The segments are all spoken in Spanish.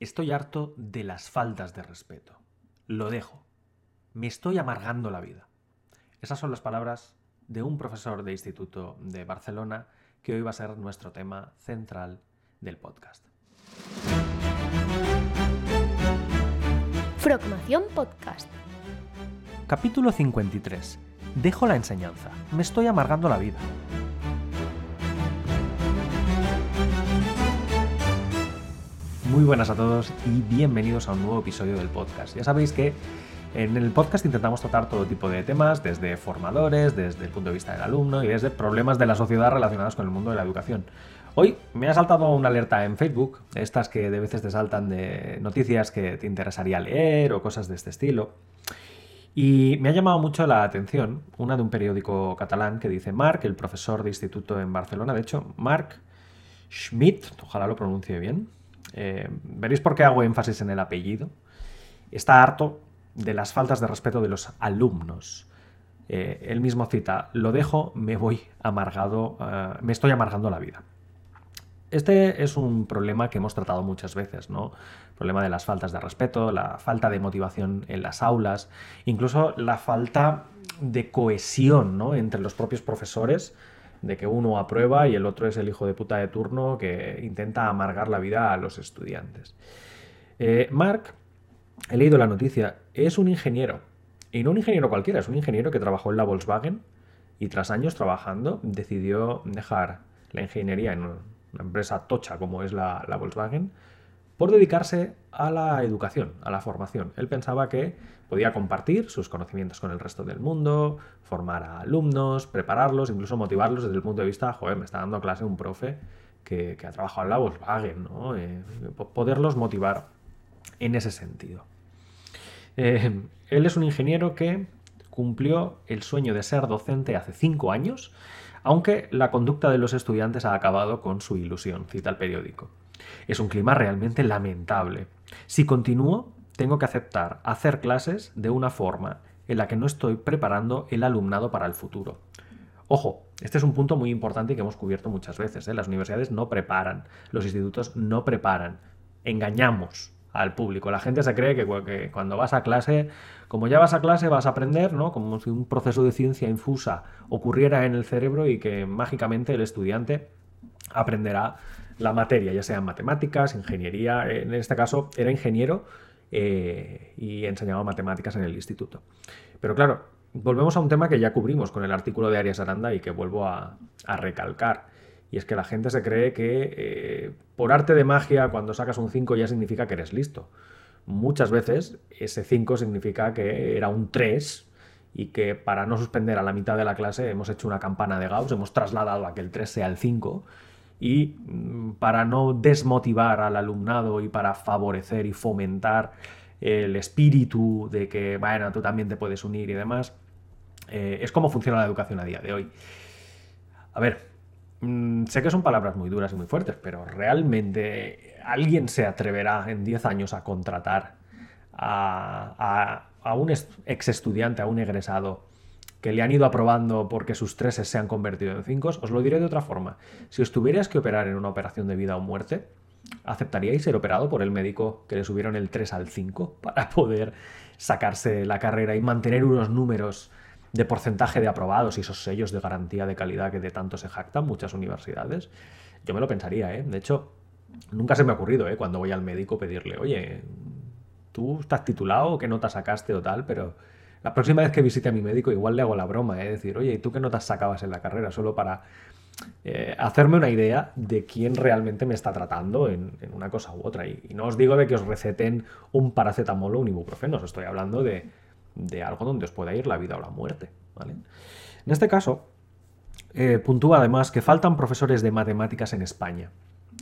Estoy harto de las faltas de respeto. Lo dejo. Me estoy amargando la vida. Esas son las palabras de un profesor de instituto de Barcelona que hoy va a ser nuestro tema central del podcast. Frogmación Podcast. Capítulo 53. Dejo la enseñanza. Me estoy amargando la vida. Muy buenas a todos y bienvenidos a un nuevo episodio del podcast. Ya sabéis que en el podcast intentamos tratar todo tipo de temas, desde formadores, desde el punto de vista del alumno y desde problemas de la sociedad relacionados con el mundo de la educación. Hoy me ha saltado una alerta en Facebook, estas que de veces te saltan de noticias que te interesaría leer o cosas de este estilo. Y me ha llamado mucho la atención una de un periódico catalán que dice Marc, el profesor de instituto en Barcelona, de hecho, Marc Schmidt, ojalá lo pronuncie bien, eh, veréis por qué hago énfasis en el apellido, está harto de las faltas de respeto de los alumnos. Eh, él mismo cita, lo dejo, me voy amargado, eh, me estoy amargando la vida. Este es un problema que hemos tratado muchas veces, ¿no? El problema de las faltas de respeto, la falta de motivación en las aulas, incluso la falta de cohesión ¿no? entre los propios profesores de que uno aprueba y el otro es el hijo de puta de turno que intenta amargar la vida a los estudiantes. Eh, Mark, he leído la noticia, es un ingeniero. Y no un ingeniero cualquiera, es un ingeniero que trabajó en la Volkswagen y tras años trabajando decidió dejar la ingeniería en una empresa tocha como es la, la Volkswagen por dedicarse a la educación, a la formación. Él pensaba que podía compartir sus conocimientos con el resto del mundo, formar a alumnos, prepararlos, incluso motivarlos desde el punto de vista, joder, me está dando clase un profe que, ha trabajado en la Volkswagen, ¿no? Eh, poderlos motivar en ese sentido. Eh, él es un ingeniero que cumplió el sueño de ser docente hace cinco años, aunque la conducta de los estudiantes ha acabado con su ilusión, cita el periódico. Es un clima realmente lamentable. Si continúo, tengo que aceptar hacer clases de una forma en la que no estoy preparando el alumnado para el futuro. Ojo, este es un punto muy importante que hemos cubierto muchas veces. ¿eh? Las universidades no preparan, los institutos no preparan, engañamos al público. La gente se cree que, cuando vas a clase, como ya vas a clase, vas a aprender, ¿no? Como si un proceso de ciencia infusa ocurriera en el cerebro y que mágicamente el estudiante aprenderá la materia, ya sea en matemáticas, ingeniería, en este caso era ingeniero eh, y enseñaba matemáticas en el instituto. Pero claro, volvemos a un tema que ya cubrimos con el artículo de Arias Aranda y que vuelvo a, recalcar. Y es que la gente se cree que eh, por arte de magia, cuando sacas un 5 ya significa que eres listo. Muchas veces ese 5 significa que era un 3 y que para no suspender a la mitad de la clase hemos hecho una campana de Gauss, hemos trasladado a que el 3 sea el 5 y mm, para no desmotivar al alumnado y para favorecer y fomentar el espíritu de que, bueno, tú también te puedes unir y demás, eh, es como funciona la educación a día de hoy. A ver, mm, sé que son palabras muy duras y muy fuertes, pero realmente alguien se atreverá en 10 años a contratar a, a un ex estudiante, a un egresado, que le han ido aprobando porque sus treses se han convertido en cinco, os lo diré de otra forma. Si os tuvierais que operar en una operación de vida o muerte, ¿aceptaríais ser operado por el médico que le subieron el 3 al 5 para poder sacarse la carrera y mantener unos números de porcentaje de aprobados y esos sellos de garantía de calidad que de tanto se jactan muchas universidades? Yo me lo pensaría, ¿eh? De hecho, nunca se me ha ocurrido, ¿eh? Cuando voy al médico pedirle, oye, tú estás titulado, qué nota sacaste o tal, pero la próxima vez que visite a mi médico igual le hago la broma, ¿eh? decir, oye, ¿y tú qué notas sacabas en la carrera? Solo para eh, hacerme una idea de quién realmente me está tratando en, una cosa u otra. Y, no os digo de que os receten un paracetamol o un ibuprofeno, os estoy hablando de, algo donde os pueda ir la vida o la muerte. ¿vale? En este caso, eh, puntúa además que faltan profesores de matemáticas en España.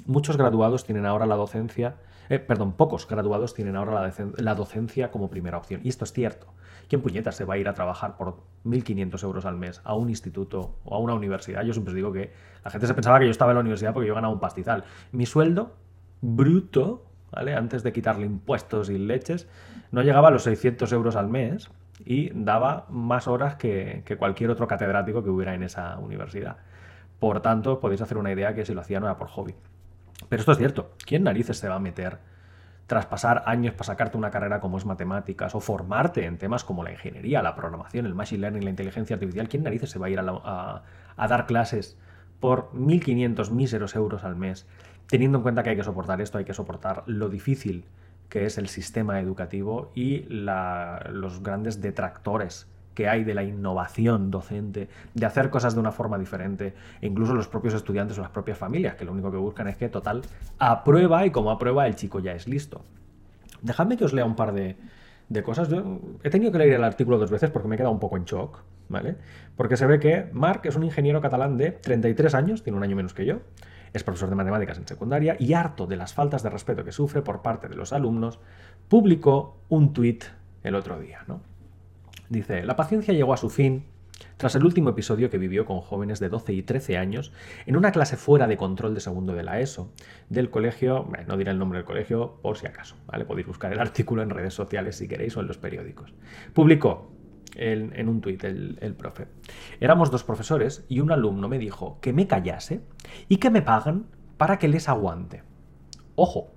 Muchos graduados tienen ahora la docencia, eh, perdón, pocos graduados tienen ahora la docencia como primera opción. Y esto es cierto. ¿Quién puñetas se va a ir a trabajar por 1.500 euros al mes a un instituto o a una universidad? Yo siempre digo que la gente se pensaba que yo estaba en la universidad porque yo ganaba un pastizal. Mi sueldo bruto, ¿vale? Antes de quitarle impuestos y leches, no llegaba a los 600 euros al mes y daba más horas que, cualquier otro catedrático que hubiera en esa universidad. Por tanto, podéis hacer una idea que si lo hacía no era por hobby. Pero esto es cierto. ¿Quién narices se va a meter tras pasar años para sacarte una carrera como es matemáticas o formarte en temas como la ingeniería, la programación, el machine learning, la inteligencia artificial, ¿quién narices se va a ir a, a dar clases por 1.500 míseros euros al mes, teniendo en cuenta que hay que soportar esto, hay que soportar lo difícil que es el sistema educativo y los grandes detractores que hay de la innovación docente, de hacer cosas de una forma diferente, e incluso los propios estudiantes o las propias familias, que lo único que buscan es que, total, aprueba y como aprueba el chico ya es listo. Dejadme que os lea un par de, cosas. He tenido que leer el artículo dos veces porque me he quedado un poco en shock, ¿vale? Porque se ve que Marc es un ingeniero catalán de 33 años, tiene un año menos que yo, es profesor de matemáticas en secundaria y harto de las faltas de respeto que sufre por parte de los alumnos, publicó un tuit el otro día, ¿no? Dice, la paciencia llegó a su fin tras el último episodio que vivió con jóvenes de 12 y 13 años en una clase fuera de control de segundo de la ESO del colegio, no diré el nombre del colegio por si acaso. Podéis buscar el artículo en redes sociales si queréis o en los periódicos. Publicó en, un tuit el, el profe. Éramos dos profesores y un alumno me dijo que me callase y que me pagan para que les aguante. Ojo,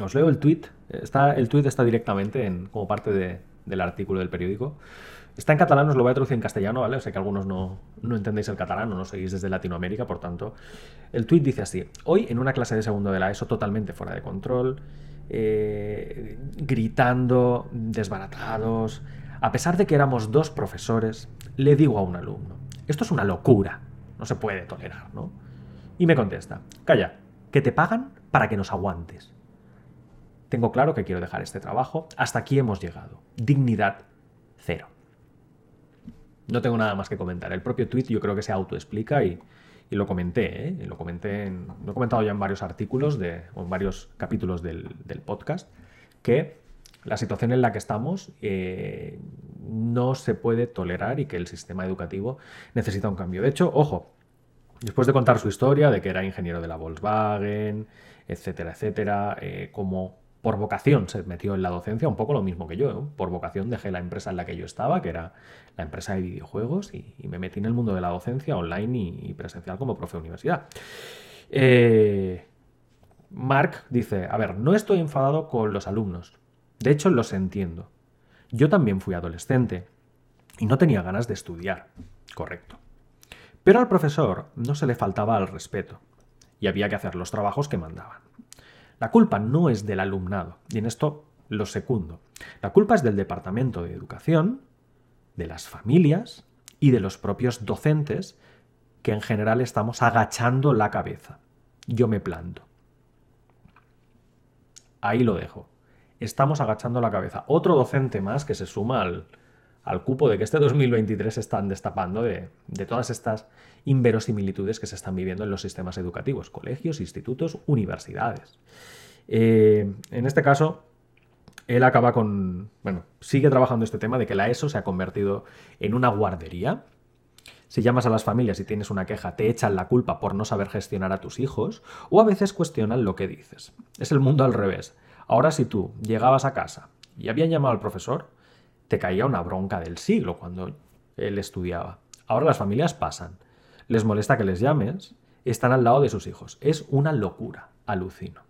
os leo el tuit. Está, el tuit está directamente en, como parte de, del artículo del periódico. Está en catalán, os lo voy a traducir en castellano, ¿vale? O sé que algunos no, no entendéis el catalán o no seguís desde Latinoamérica, por tanto. El tuit dice así: Hoy, en una clase de segundo de la ESO totalmente fuera de control, eh, gritando, desbaratados, a pesar de que éramos dos profesores, le digo a un alumno: Esto es una locura, no se puede tolerar, ¿no? Y me contesta: Calla, que te pagan para que nos aguantes. Tengo claro que quiero dejar este trabajo. Hasta aquí hemos llegado. Dignidad cero. No tengo nada más que comentar. El propio tweet yo creo que se autoexplica y, y lo comenté. ¿eh? Lo comenté he comentado ya en varios artículos de, o en varios capítulos del, podcast que la situación en la que estamos eh, no se puede tolerar y que el sistema educativo necesita un cambio. De hecho, ojo, después de contar su historia de que era ingeniero de la Volkswagen, etcétera, etcétera, eh, como por vocación se metió en la docencia, un poco lo mismo que yo. Por vocación dejé la empresa en la que yo estaba, que era la empresa de videojuegos, y, me metí en el mundo de la docencia online y, presencial como profe de universidad. Eh, Mark dice, a ver, no estoy enfadado con los alumnos. De hecho, los entiendo. Yo también fui adolescente y no tenía ganas de estudiar. Correcto. Pero al profesor no se le faltaba al respeto y había que hacer los trabajos que mandaban. La culpa no es del alumnado, y en esto lo secundo. La culpa es del Departamento de Educación, de las familias y de los propios docentes, que en general estamos agachando la cabeza. Yo me planto. Ahí lo dejo. Estamos agachando la cabeza. Otro docente más que se suma al, al cupo de que este 2023 se están destapando de, todas estas inverosimilitudes que se están viviendo en los sistemas educativos, colegios, institutos, universidades. Eh, en este caso, él acaba con, bueno, sigue trabajando este tema de que la ESO se ha convertido en una guardería. Si llamas a las familias y tienes una queja, te echan la culpa por no saber gestionar a tus hijos, o a veces cuestionan lo que dices. Es el mundo al revés. Ahora si tú llegabas a casa y habían llamado al profesor, te caía una bronca del siglo cuando él estudiaba. Ahora las familias pasan. Les molesta que les llames, están al lado de sus hijos. Es una locura, alucino.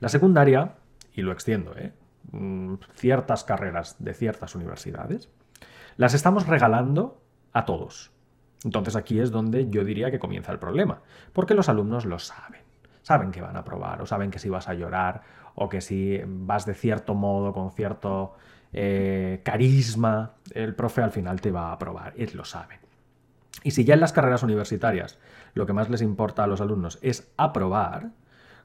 La secundaria, y lo extiendo, ¿eh? mm, ciertas carreras de ciertas universidades, las estamos regalando a todos. Entonces aquí es donde yo diría que comienza el problema, porque los alumnos lo saben. Saben que van a probar, o saben que si vas a llorar, o que si vas de cierto modo, con cierto eh, carisma, el profe al final te va a aprobar, y lo saben. Y si ya en las carreras universitarias lo que más les importa a los alumnos es aprobar,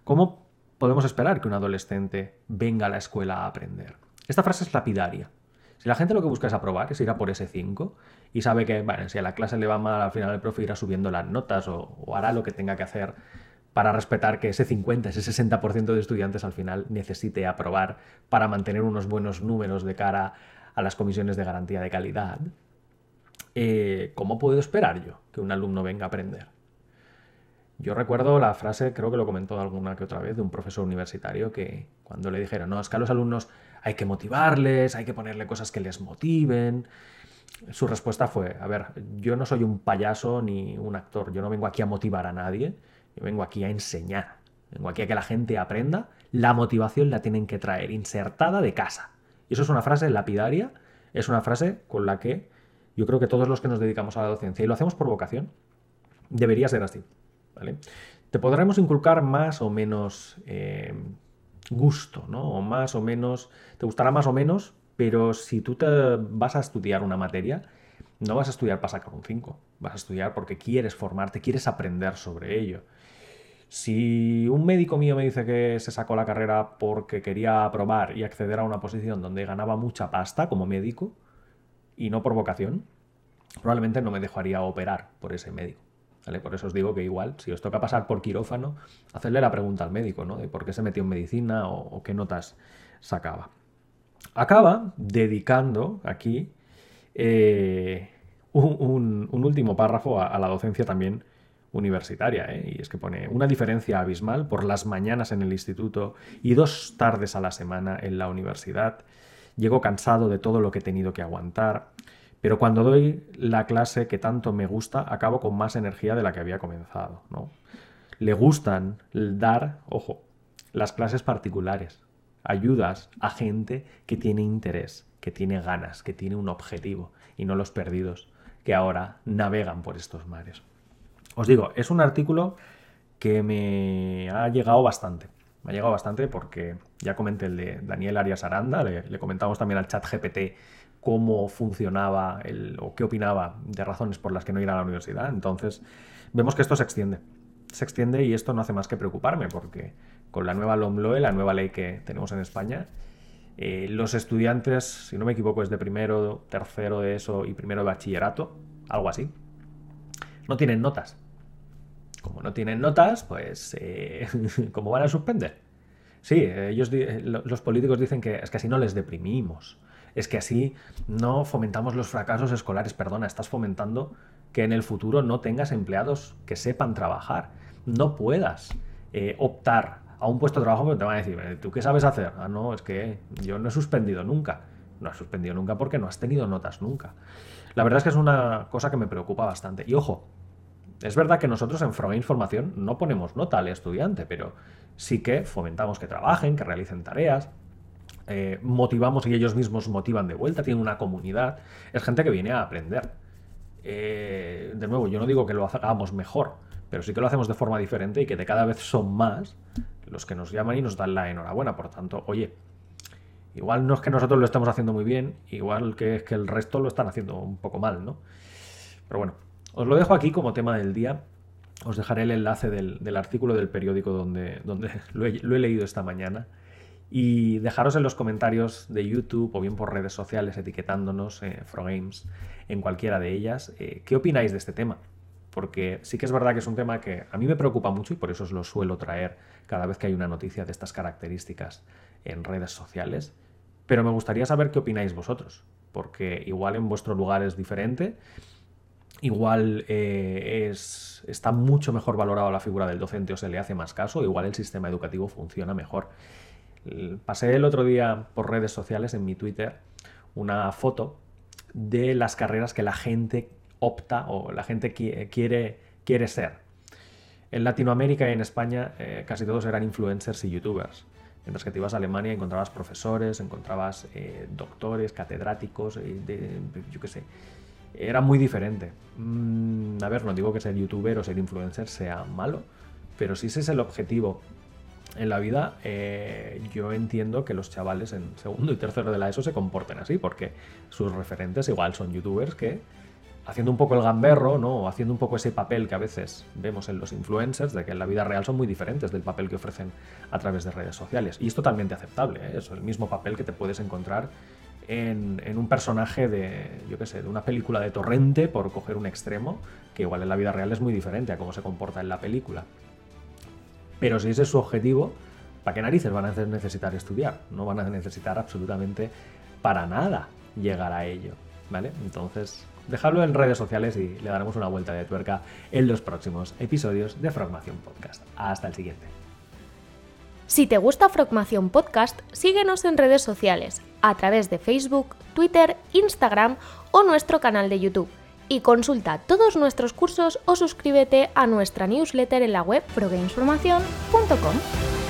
¿cómo podemos esperar que un adolescente venga a la escuela a aprender? Esta frase es lapidaria. Si la gente lo que busca es aprobar, es ir a por ese 5, y sabe que, bueno, si a la clase le va mal, al final el profe irá subiendo las notas o hará lo que tenga que hacer para respetar que ese 50, ese 60% de estudiantes al final necesite aprobar para mantener unos buenos números de cara a las comisiones de garantía de calidad, eh, ¿cómo puedo esperar yo que un alumno venga a aprender? Yo recuerdo la frase, creo que lo comentó alguna que otra vez, de un profesor universitario que cuando le dijeron, no, es que a los alumnos hay que motivarles, hay que ponerle cosas que les motiven, su respuesta fue, a ver, yo no soy un payaso ni un actor, yo no vengo aquí a motivar a nadie, yo vengo aquí a enseñar, vengo aquí a que la gente aprenda La motivación la tienen que traer insertada de casa. Y eso es una frase lapidaria, es una frase con la que yo creo que todos los que nos dedicamos a la docencia y lo hacemos por vocación, debería ser así. ¿vale? Te podremos inculcar más o menos eh, gusto, ¿no? O más o menos, te gustará más o menos, pero si tú te vas a estudiar una materia, no vas a estudiar para sacar un 5, vas a estudiar porque quieres formarte, quieres aprender sobre ello. Si un médico mío me dice que se sacó la carrera porque quería aprobar y acceder a una posición donde ganaba mucha pasta como médico y no por vocación, probablemente no me dejaría operar por ese médico. Por eso os digo que igual, si os toca pasar por quirófano, hacerle la pregunta al médico, ¿no? De por qué se metió en medicina o, qué notas sacaba. Acaba dedicando aquí eh, un, último párrafo a, la docencia también universitaria, ¿eh? y es que pone una diferencia abismal por las mañanas en el instituto y dos tardes a la semana en la universidad. Llego cansado de todo lo que he tenido que aguantar. Pero cuando doy la clase que tanto me gusta, acabo con más energía de la que había comenzado. ¿no? Le gustan dar, ojo, las clases particulares, ayudas a gente que tiene interés, que tiene ganas, que tiene un objetivo, y no los perdidos que ahora navegan por estos mares. Os digo, es un artículo que me ha llegado bastante. Me ha llegado bastante porque ya comenté el de Daniel Arias Aranda, le, le comentamos también al chat GPT cómo funcionaba el, o qué opinaba de razones por las que no ir a la universidad. Entonces, vemos que esto se extiende. Se extiende y esto no hace más que preocuparme porque con la nueva LOMLOE, la nueva ley que tenemos en España, eh, los estudiantes, si no me equivoco, es de primero, tercero de eso y primero de bachillerato, algo así, no tienen notas. Como no tienen notas, pues, eh, ¿cómo van a suspender? Sí, ellos, los políticos dicen que es que así no les deprimimos es que así no fomentamos los fracasos escolares. Perdona, estás fomentando que en el futuro no tengas empleados que sepan trabajar. No puedas eh, optar a un puesto de trabajo porque te van a decir, ¿tú qué sabes hacer? Ah, no, es que yo no he suspendido nunca. No has suspendido nunca porque no has tenido notas nunca. La verdad es que es una cosa que me preocupa bastante. Y ojo, es verdad que nosotros en Froga Información no ponemos nota al estudiante, pero sí que fomentamos que trabajen, que realicen tareas, eh, motivamos y ellos mismos motivan de vuelta, tienen una comunidad, es gente que viene a aprender. Eh, de nuevo, yo no digo que lo hagamos mejor, pero sí que lo hacemos de forma diferente y que de cada vez son más los que nos llaman y nos dan la enhorabuena. Por tanto, oye, igual no es que nosotros lo estemos haciendo muy bien, igual que es que el resto lo están haciendo un poco mal, ¿no? Pero bueno, os lo dejo aquí como tema del día. Os dejaré el enlace del, artículo del periódico donde, donde lo he leído esta mañana y dejaros en los comentarios de YouTube o bien por redes sociales etiquetándonos eh, Frogames en cualquiera de ellas eh, qué opináis de este tema. Porque sí que es verdad que es un tema que a mí me preocupa mucho y por eso os lo suelo traer cada vez que hay una noticia de estas características en redes sociales. Pero me gustaría saber qué opináis vosotros, porque igual en vuestro lugar es diferente, igual eh, es, está mucho mejor valorado la figura del docente o se le hace más caso, igual el sistema educativo funciona mejor. Pasé el otro día por redes sociales, en mi Twitter, una foto de las carreras que la gente opta o la gente quiere, quiere ser. En Latinoamérica y en España eh, casi todos eran influencers y youtubers. Mientras que te ibas a Alemania encontrabas profesores, encontrabas eh, doctores, catedráticos, eh, yo qué sé. Era muy diferente. Mm, a ver, no digo que ser youtuber o ser influencer sea malo, pero si ese es el objetivo en la vida, yo entiendo que los chavales en segundo y tercero de la ESO se comporten así, porque sus referentes igual son youtubers que, haciendo un poco el gamberro, ¿no? O haciendo un poco ese papel que a veces vemos en los influencers, de que en la vida real son muy diferentes del papel que ofrecen a través de redes sociales. Y es totalmente aceptable, ¿eh? es el mismo papel que te puedes encontrar en, un personaje de, yo qué sé, de una película de torrente, por coger un extremo, que igual en la vida real es muy diferente a cómo se comporta en la película. Pero si ese es su objetivo, ¿para qué narices van a necesitar estudiar? No van a necesitar absolutamente para nada llegar a ello. ¿Vale? Entonces, dejadlo en redes sociales y le daremos una vuelta de tuerca en los próximos episodios de Frogmación Podcast. Hasta el siguiente. Si te gusta Frogmación Podcast, síguenos en redes sociales, a través de Facebook, Twitter, Instagram o nuestro canal de YouTube y consulta todos nuestros cursos o suscríbete a nuestra newsletter en la web progamesformacion.com.